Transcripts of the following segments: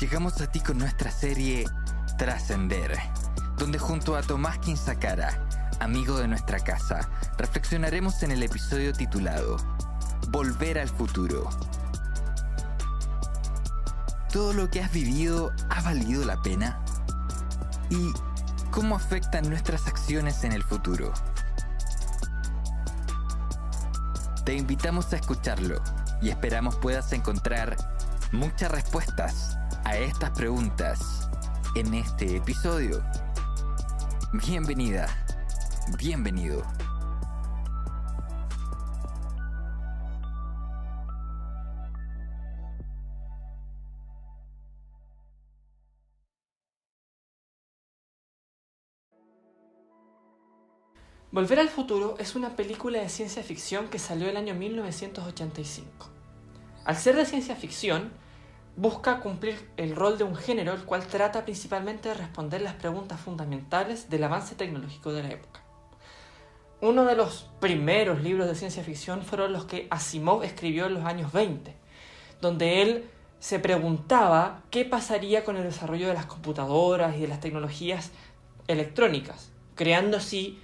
Llegamos a ti con nuestra serie Trascender, donde junto a Tomás Quinzacara, amigo de nuestra casa, reflexionaremos en el episodio titulado Volver al futuro. ¿Todo lo que has vivido ha valido la pena? ¿Y cómo afectan nuestras acciones en el futuro? Te invitamos a escucharlo y esperamos puedas encontrar muchas respuestas a estas preguntas en este episodio. Bienvenida, bienvenido. Volver al futuro es una película de ciencia ficción que salió el año 1985. Al ser de ciencia ficción, busca cumplir el rol de un género el cual trata principalmente de responder las preguntas fundamentales del avance tecnológico de la época. Uno de los primeros libros de ciencia ficción fueron los que Asimov escribió en los años 20, donde él se preguntaba qué pasaría con el desarrollo de las computadoras y de las tecnologías electrónicas, creando así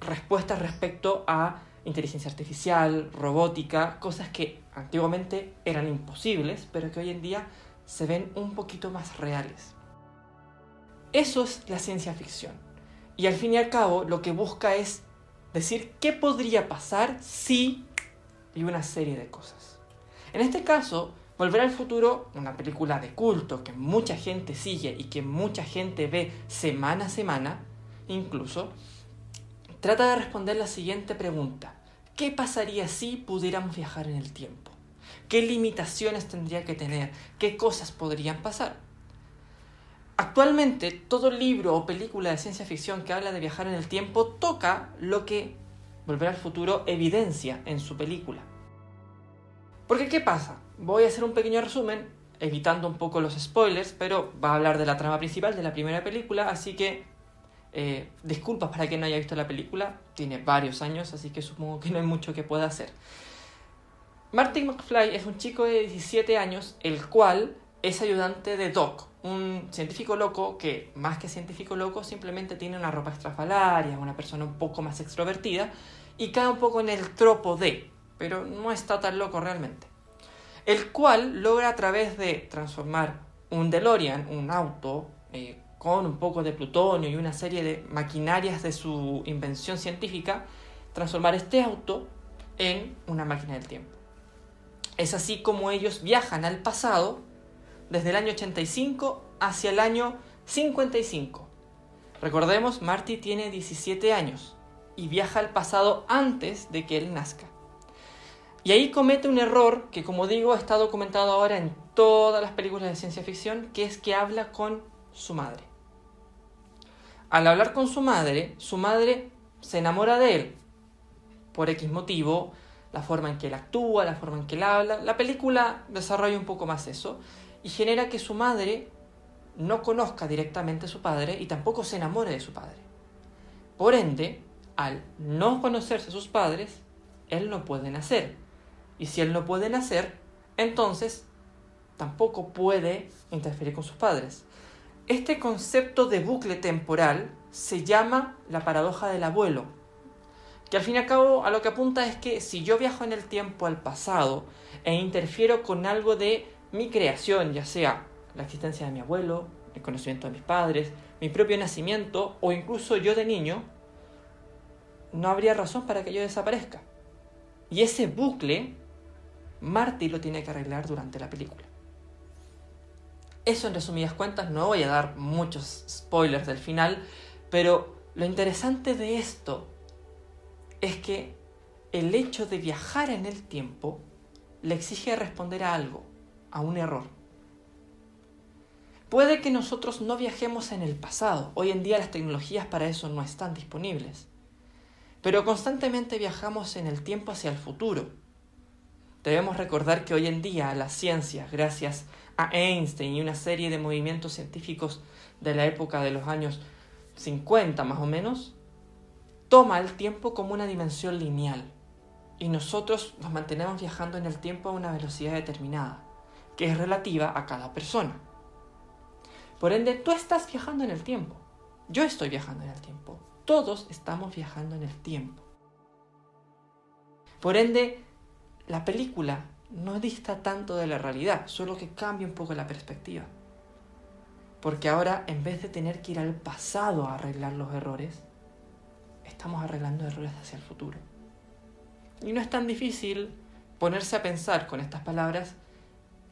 respuestas respecto a inteligencia artificial, robótica, cosas que antiguamente eran imposibles, pero que hoy en día se ven un poquito más reales. Eso es la ciencia ficción. Y al fin y al cabo lo que busca es decir qué podría pasar si y una serie de cosas. En este caso, Volver al futuro, una película de culto que mucha gente sigue y que mucha gente ve semana a semana, incluso, trata de responder la siguiente pregunta. ¿Qué pasaría si pudiéramos viajar en el tiempo? ¿Qué limitaciones tendría que tener? ¿Qué cosas podrían pasar? Actualmente, todo libro o película de ciencia ficción que habla de viajar en el tiempo toca lo que Volver al futuro evidencia en su película. Porque, ¿qué pasa? Voy a hacer un pequeño resumen, evitando un poco los spoilers, pero va a hablar de la trama principal de la primera película, así que eh, disculpas para quien no haya visto la película, tiene varios años, así que supongo que no hay mucho que pueda hacer. Martin McFly es un chico de 17 años, el cual es ayudante de Doc, un científico loco que, más que científico loco, simplemente tiene una ropa estrafalaria, una persona un poco más extrovertida y cae un poco en el tropo de, pero no está tan loco realmente. El cual logra a través de transformar un DeLorean, un auto, eh, con un poco de plutonio y una serie de maquinarias de su invención científica, transformar este auto en una máquina del tiempo. Es así como ellos viajan al pasado desde el año 85 hacia el año 55. Recordemos, Marty tiene 17 años y viaja al pasado antes de que él nazca. Y ahí comete un error que, como digo, está documentado ahora en todas las películas de ciencia ficción, que es que habla con su madre. Al hablar con su madre, su madre se enamora de él. Por X motivo, la forma en que él actúa, la forma en que él habla. La película desarrolla un poco más eso y genera que su madre no conozca directamente a su padre y tampoco se enamore de su padre. Por ende, al no conocerse a sus padres, él no puede nacer. Y si él no puede nacer, entonces tampoco puede interferir con sus padres. Este concepto de bucle temporal se llama la paradoja del abuelo, que al fin y al cabo a lo que apunta es que si yo viajo en el tiempo al pasado e interfiero con algo de mi creación, ya sea la existencia de mi abuelo, el conocimiento de mis padres, mi propio nacimiento o incluso yo de niño, no habría razón para que yo desaparezca. Y ese bucle, Marty lo tiene que arreglar durante la película. Eso en resumidas cuentas, no voy a dar muchos spoilers del final, pero lo interesante de esto es que el hecho de viajar en el tiempo le exige responder a algo, a un error. Puede que nosotros no viajemos en el pasado. Hoy en día las tecnologías para eso no están disponibles. Pero constantemente viajamos en el tiempo hacia el futuro. Debemos recordar que hoy en día la ciencia, gracias a Einstein y una serie de movimientos científicos de la época de los años 50 más o menos, toma el tiempo como una dimensión lineal. Y nosotros nos mantenemos viajando en el tiempo a una velocidad determinada, que es relativa a cada persona. Por ende, tú estás viajando en el tiempo. Yo estoy viajando en el tiempo. Todos estamos viajando en el tiempo. Por ende, la película no dista tanto de la realidad, solo que cambia un poco la perspectiva. Porque ahora, en vez de tener que ir al pasado a arreglar los errores, estamos arreglando errores hacia el futuro. Y no es tan difícil ponerse a pensar con estas palabras,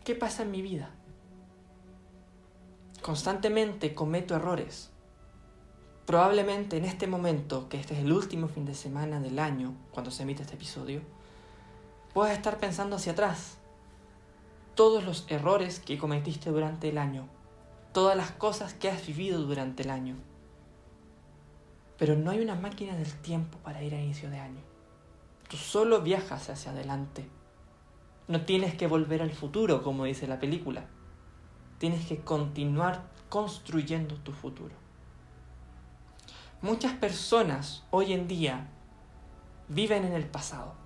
¿qué pasa en mi vida? Constantemente cometo errores. Probablemente en este momento, que este es el último fin de semana del año, cuando se emite este episodio, puedes estar pensando hacia atrás. Todos los errores que cometiste durante el año, todas las cosas que has vivido durante el año. Pero no hay una máquina del tiempo para ir a inicio de año. Tú solo viajas hacia adelante. No tienes que volver al futuro, como dice la película. Tienes que continuar construyendo tu futuro. Muchas personas hoy en día viven en el pasado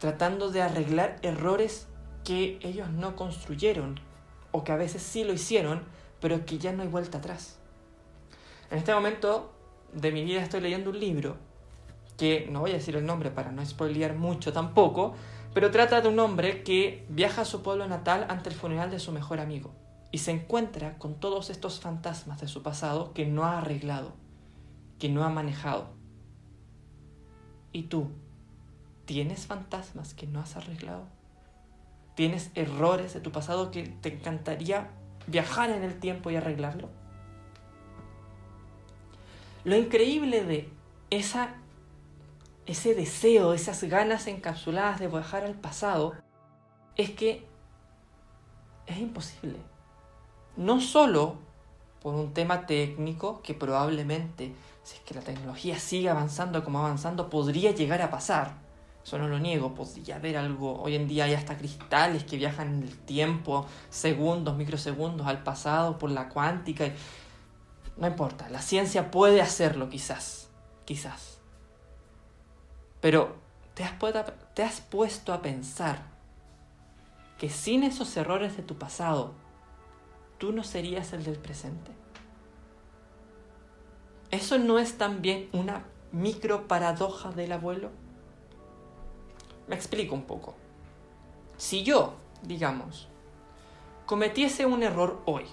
tratando de arreglar errores que ellos no construyeron o que a veces sí lo hicieron, pero que ya no hay vuelta atrás. En este momento de mi vida estoy leyendo un libro que no voy a decir el nombre para no spoilear mucho tampoco, pero trata de un hombre que viaja a su pueblo natal ante el funeral de su mejor amigo y se encuentra con todos estos fantasmas de su pasado que no ha arreglado, que no ha manejado. ¿Y tú? ¿Tienes fantasmas que no has arreglado? ¿Tienes errores de tu pasado que te encantaría viajar en el tiempo y arreglarlo? Lo increíble de esa, ese deseo, esas ganas encapsuladas de viajar al pasado, es que es imposible. No solo por un tema técnico que probablemente, si es que la tecnología sigue avanzando como avanzando, podría llegar a pasar, eso no lo niego, podría haber algo. Hoy en día hay hasta cristales que viajan en el tiempo, segundos, microsegundos al pasado por la cuántica. No importa, la ciencia puede hacerlo quizás, quizás. Pero ¿te has, te has puesto a pensar que sin esos errores de tu pasado, tú no serías el del presente. ¿Eso no es también una micro paradoja del abuelo? Me explico un poco. Si yo, digamos, cometiese un error hoy,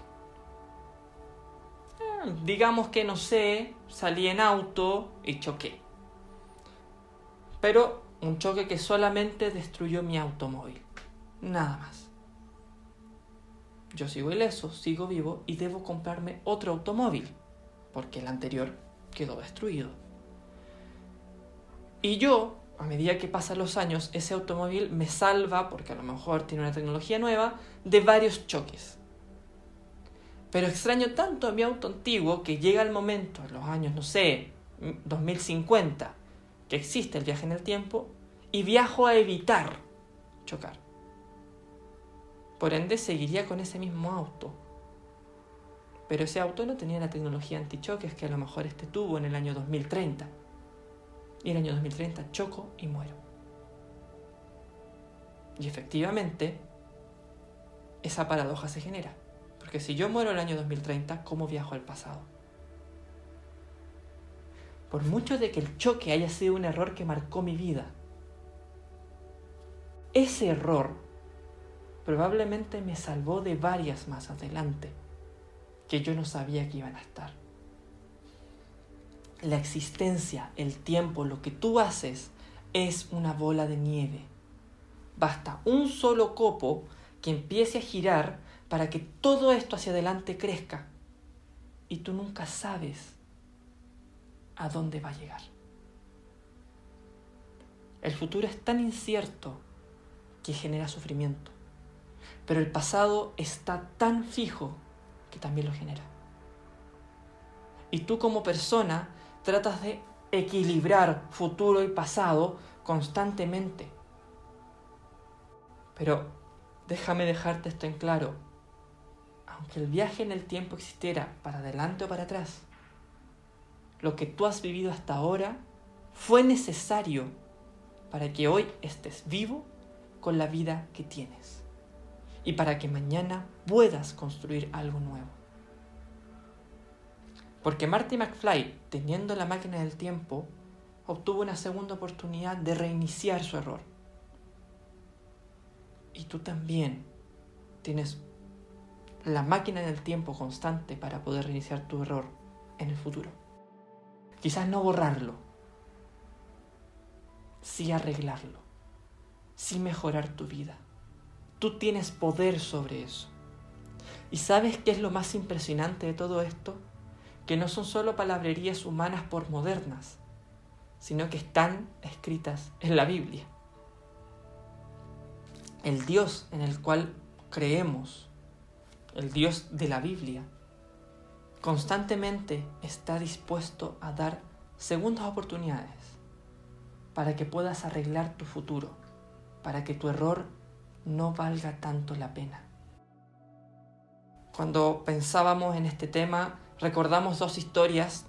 eh, digamos que no sé, salí en auto y choqué. Pero un choque que solamente destruyó mi automóvil. Nada más. Yo sigo ileso, sigo vivo y debo comprarme otro automóvil, porque el anterior quedó destruido. Y yo a medida que pasan los años, ese automóvil me salva, porque a lo mejor tiene una tecnología nueva, de varios choques. Pero extraño tanto a mi auto antiguo que llega el momento, en los años, no sé, 2050, que existe el viaje en el tiempo, y viajo a evitar chocar. Por ende, seguiría con ese mismo auto. Pero ese auto no tenía la tecnología antichoques que a lo mejor este tuvo en el año 2030 y el año 2030 choco y muero. Y efectivamente, esa paradoja se genera. Porque si yo muero el año 2030, ¿cómo viajo al pasado? Por mucho de que el choque haya sido un error que marcó mi vida, ese error probablemente me salvó de varias más adelante que yo no sabía que iban a estar la existencia, el tiempo, lo que tú haces es una bola de nieve. Basta un solo copo que empiece a girar para que todo esto hacia adelante crezca. Y tú nunca sabes a dónde va a llegar. El futuro es tan incierto que genera sufrimiento. Pero el pasado está tan fijo que también lo genera. Y tú como persona tratas de equilibrar futuro y pasado constantemente. Pero déjame dejarte esto en claro. Aunque el viaje en el tiempo existiera para adelante o para atrás, lo que tú has vivido hasta ahora fue necesario para que hoy estés vivo con la vida que tienes y para que mañana puedas construir algo nuevo. Porque Marty McFly, teniendo la máquina del tiempo, obtuvo una segunda oportunidad de reiniciar su error. Y tú también tienes la máquina del tiempo constante para poder reiniciar tu error en el futuro. Quizás no borrarlo, sí arreglarlo, sí mejorar tu vida. Tú tienes poder sobre eso. ¿Y sabes qué es lo más impresionante de todo esto? Que no son solo palabrerías humanas por modernas, sino que están escritas en la Biblia. El Dios en el cual creemos, el Dios de la Biblia, constantemente está dispuesto a dar segundas oportunidades para que puedas arreglar tu futuro, para que tu error no valga tanto la pena. Cuando pensábamos en este tema, recordamos dos historias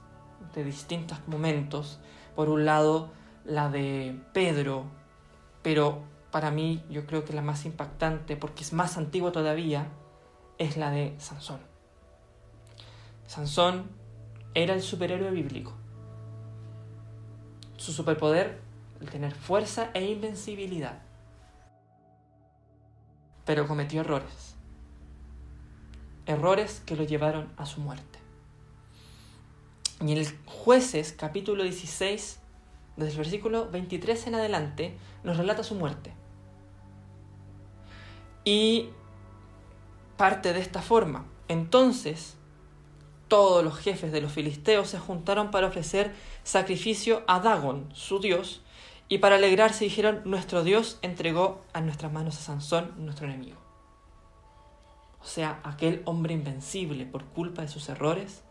de distintos momentos. Por un lado, la de Pedro, pero para mí yo creo que la más impactante, porque es más antigua todavía, es la de Sansón. Sansón era el superhéroe bíblico. Su superpoder, el tener fuerza e invencibilidad. Pero cometió errores. Errores que lo llevaron a su muerte. Y en el jueces capítulo 16, desde el versículo 23 en adelante, nos relata su muerte. Y parte de esta forma. Entonces, todos los jefes de los filisteos se juntaron para ofrecer sacrificio a Dagon, su dios, y para alegrarse dijeron, nuestro dios entregó a nuestras manos a Sansón, nuestro enemigo. O sea, aquel hombre invencible por culpa de sus errores,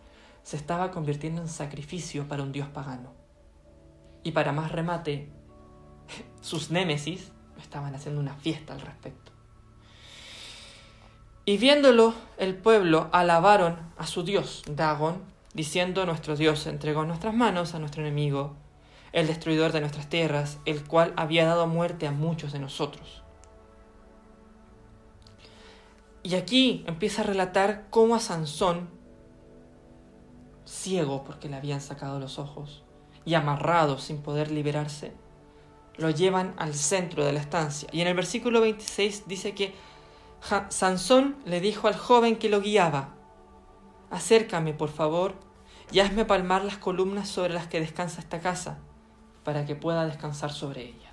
se estaba convirtiendo en sacrificio para un dios pagano. Y para más remate, sus némesis estaban haciendo una fiesta al respecto. Y viéndolo, el pueblo alabaron a su dios, Dagon, diciendo, nuestro dios entregó en nuestras manos a nuestro enemigo, el destruidor de nuestras tierras, el cual había dado muerte a muchos de nosotros. Y aquí empieza a relatar cómo a Sansón, ciego porque le habían sacado los ojos y amarrado sin poder liberarse, lo llevan al centro de la estancia. Y en el versículo 26 dice que Sansón le dijo al joven que lo guiaba, acércame por favor y hazme palmar las columnas sobre las que descansa esta casa, para que pueda descansar sobre ellas.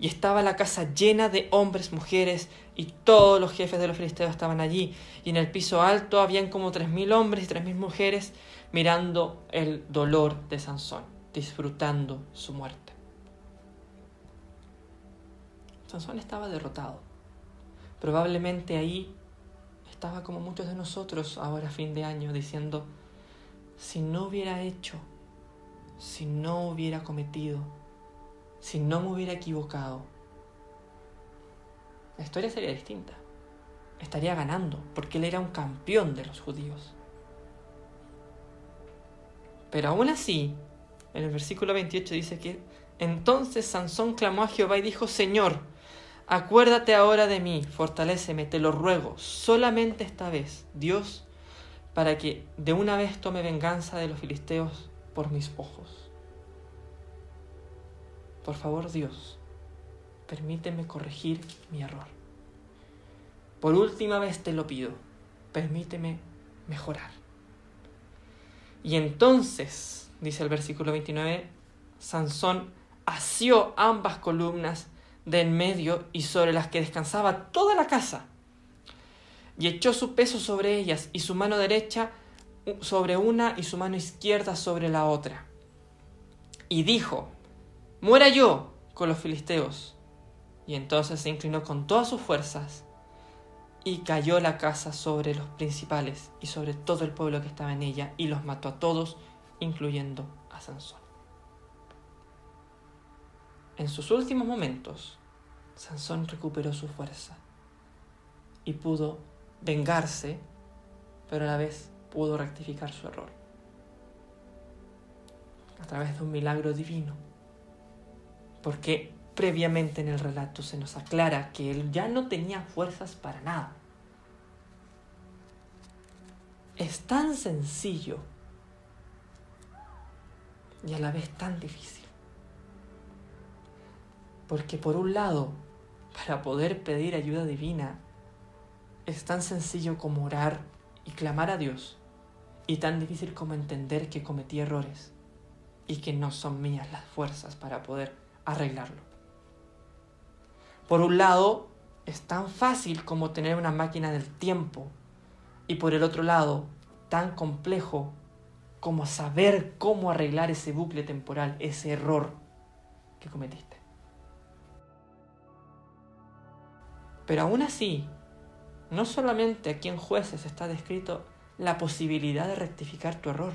Y estaba la casa llena de hombres, mujeres, y todos los jefes de los filisteos estaban allí, y en el piso alto habían como tres mil hombres y tres mil mujeres mirando el dolor de Sansón, disfrutando su muerte. Sansón estaba derrotado. Probablemente ahí estaba como muchos de nosotros ahora a fin de año diciendo, si no hubiera hecho, si no hubiera cometido, si no me hubiera equivocado, la historia sería distinta. Estaría ganando, porque él era un campeón de los judíos. Pero aún así, en el versículo 28 dice que entonces Sansón clamó a Jehová y dijo, Señor, Acuérdate ahora de mí, fortaléceme, te lo ruego, solamente esta vez, Dios, para que de una vez tome venganza de los filisteos por mis ojos. Por favor, Dios, permíteme corregir mi error. Por última vez te lo pido, permíteme mejorar. Y entonces, dice el versículo 29, Sansón asió ambas columnas de en medio y sobre las que descansaba toda la casa. Y echó su peso sobre ellas y su mano derecha sobre una y su mano izquierda sobre la otra. Y dijo, muera yo con los filisteos. Y entonces se inclinó con todas sus fuerzas y cayó la casa sobre los principales y sobre todo el pueblo que estaba en ella y los mató a todos, incluyendo a Sansón. En sus últimos momentos, Sansón recuperó su fuerza y pudo vengarse, pero a la vez pudo rectificar su error a través de un milagro divino. Porque previamente en el relato se nos aclara que él ya no tenía fuerzas para nada. Es tan sencillo y a la vez tan difícil. Porque por un lado, para poder pedir ayuda divina, es tan sencillo como orar y clamar a Dios, y tan difícil como entender que cometí errores y que no son mías las fuerzas para poder arreglarlo. Por un lado, es tan fácil como tener una máquina del tiempo y por el otro lado, tan complejo como saber cómo arreglar ese bucle temporal, ese error que cometiste. Pero aún así, no solamente aquí en jueces está descrito la posibilidad de rectificar tu error.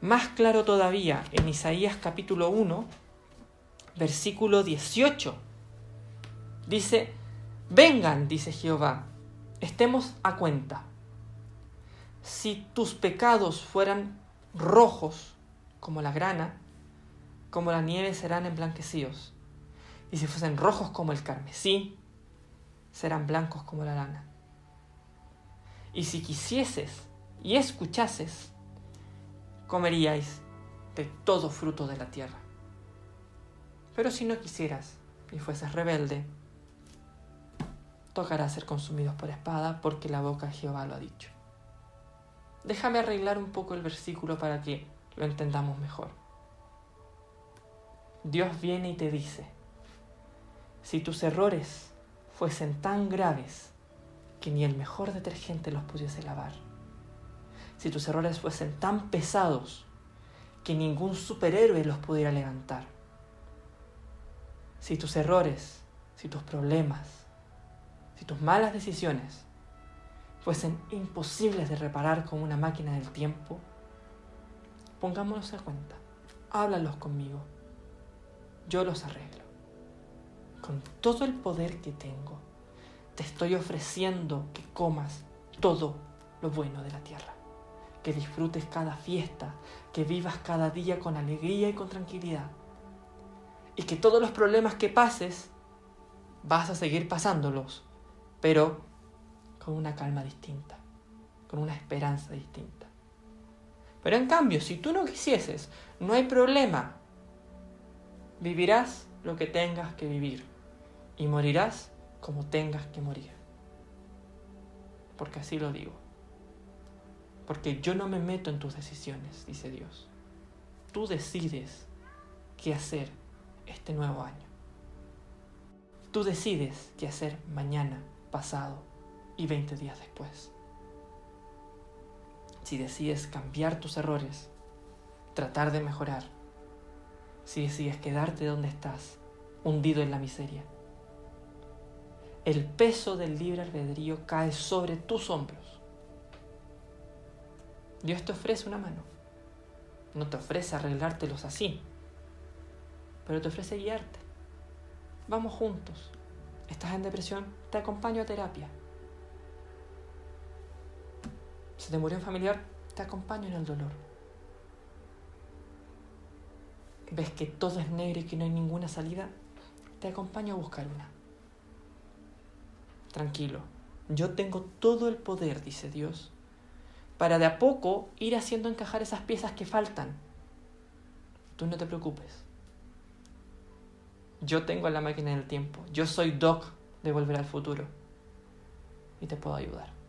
Más claro todavía, en Isaías capítulo 1, versículo 18, dice, vengan, dice Jehová, estemos a cuenta. Si tus pecados fueran rojos como la grana, como la nieve serán emblanquecidos. Y si fuesen rojos como el carmesí, serán blancos como la lana. Y si quisieses y escuchases, comeríais de todo fruto de la tierra. Pero si no quisieras y fueses rebelde, tocará ser consumidos por espada porque la boca de Jehová lo ha dicho. Déjame arreglar un poco el versículo para que lo entendamos mejor. Dios viene y te dice, si tus errores fuesen tan graves que ni el mejor detergente los pudiese lavar. Si tus errores fuesen tan pesados que ningún superhéroe los pudiera levantar. Si tus errores, si tus problemas, si tus malas decisiones fuesen imposibles de reparar con una máquina del tiempo, pongámonos a cuenta, háblalos conmigo, yo los arreglo. Con todo el poder que tengo, te estoy ofreciendo que comas todo lo bueno de la tierra, que disfrutes cada fiesta, que vivas cada día con alegría y con tranquilidad, y que todos los problemas que pases, vas a seguir pasándolos, pero con una calma distinta, con una esperanza distinta. Pero en cambio, si tú no quisieses, no hay problema. Vivirás lo que tengas que vivir y morirás como tengas que morir. Porque así lo digo. Porque yo no me meto en tus decisiones, dice Dios. Tú decides qué hacer este nuevo año. Tú decides qué hacer mañana, pasado y 20 días después. Si decides cambiar tus errores, tratar de mejorar, si decides quedarte donde estás, hundido en la miseria, el peso del libre albedrío cae sobre tus hombros. Dios te ofrece una mano. No te ofrece arreglártelos así, pero te ofrece guiarte. Vamos juntos. ¿Estás en depresión? Te acompaño a terapia. ¿Se te murió un familiar? Te acompaño en el dolor. ¿Ves que todo es negro y que no hay ninguna salida? Te acompaño a buscar una tranquilo, yo tengo todo el poder, dice Dios, para de a poco ir haciendo encajar esas piezas que faltan. Tú no te preocupes. Yo tengo la máquina del tiempo. Yo soy Doc de Volver al Futuro. Y te puedo ayudar.